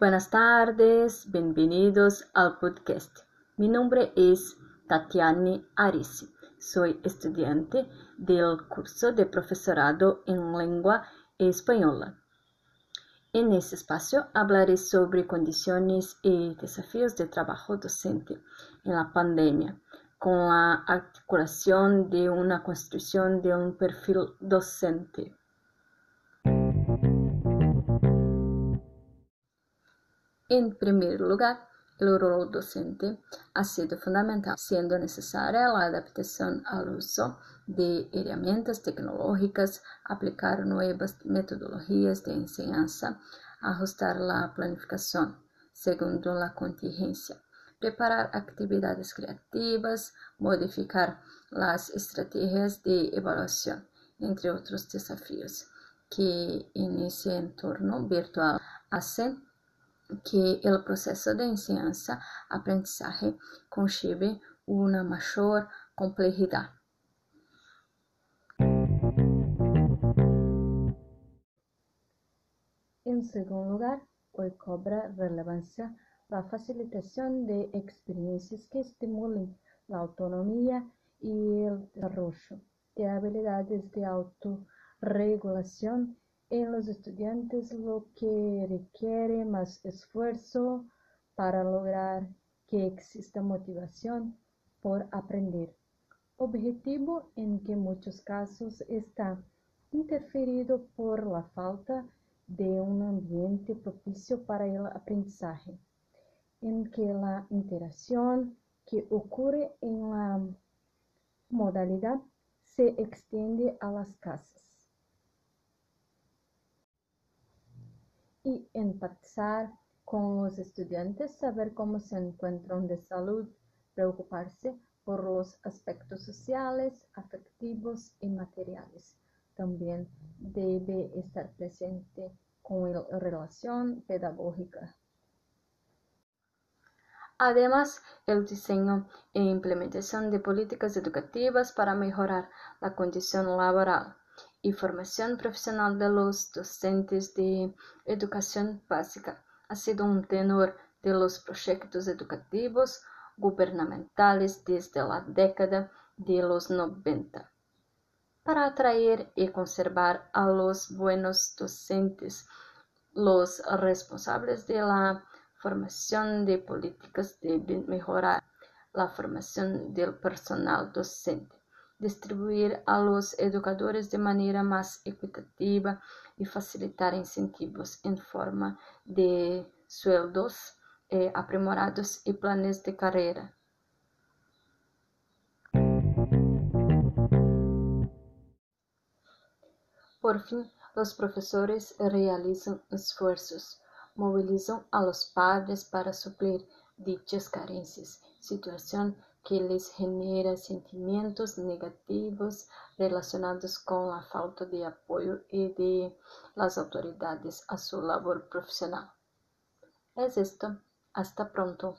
Buenas tardes, bienvenidos al podcast. Mi nombre es Tatiana Arisi. Soy estudiante del curso de profesorado en lengua española. En este espacio hablaré sobre condiciones y desafíos de trabajo docente en la pandemia, con la articulación de una construcción de un perfil docente. En primer lugar, el rol docente ha sido fundamental, siendo necesaria la adaptación al uso de herramientas tecnológicas, aplicar nuevas metodologías de enseñanza, ajustar la planificación según la contingencia, preparar actividades creativas, modificar las estrategias de evaluación, entre otros desafíos que en ese entorno virtual hacen que o processo de enseñanza-aprendizagem conlleve uma maior complexidade. En segundo lugar, hoy cobra relevancia la facilitación de experiencias que estimulen la autonomía y el desarrollo de habilidades de autorregulación en los estudiantes, lo que requiere más esfuerzo para lograr que exista motivación por aprender. Objetivo en que muchos casos está interferido por la falta de un ambiente propicio para el aprendizaje, en que la interacción que ocurre en la modalidad se extiende a las casas. Y empatizar con los estudiantes, saber cómo se encuentran de salud, preocuparse por los aspectos sociales, afectivos y materiales. También debe estar presente con la relación pedagógica. Además, el diseño e implementación de políticas educativas para mejorar la condición laboral y formación profesional de los docentes de educación básica ha sido un tenor de los proyectos educativos gubernamentales desde la década de los 90. Para atraer y conservar a los buenos docentes, los responsables de la formación de políticas deben mejorar la formación del personal docente distribuir a los educadores de maneira mais equitativa e facilitar incentivos em forma de sueldos eh, aprimorados e planos de carreira. Por fim, os profesores realizam esforços, mobilizam a los padres para suplir dichas carências, situación que les genera sentimientos negativos relacionados con la falta de apoyo y de las autoridades a su labor profesional. Es esto. Hasta pronto.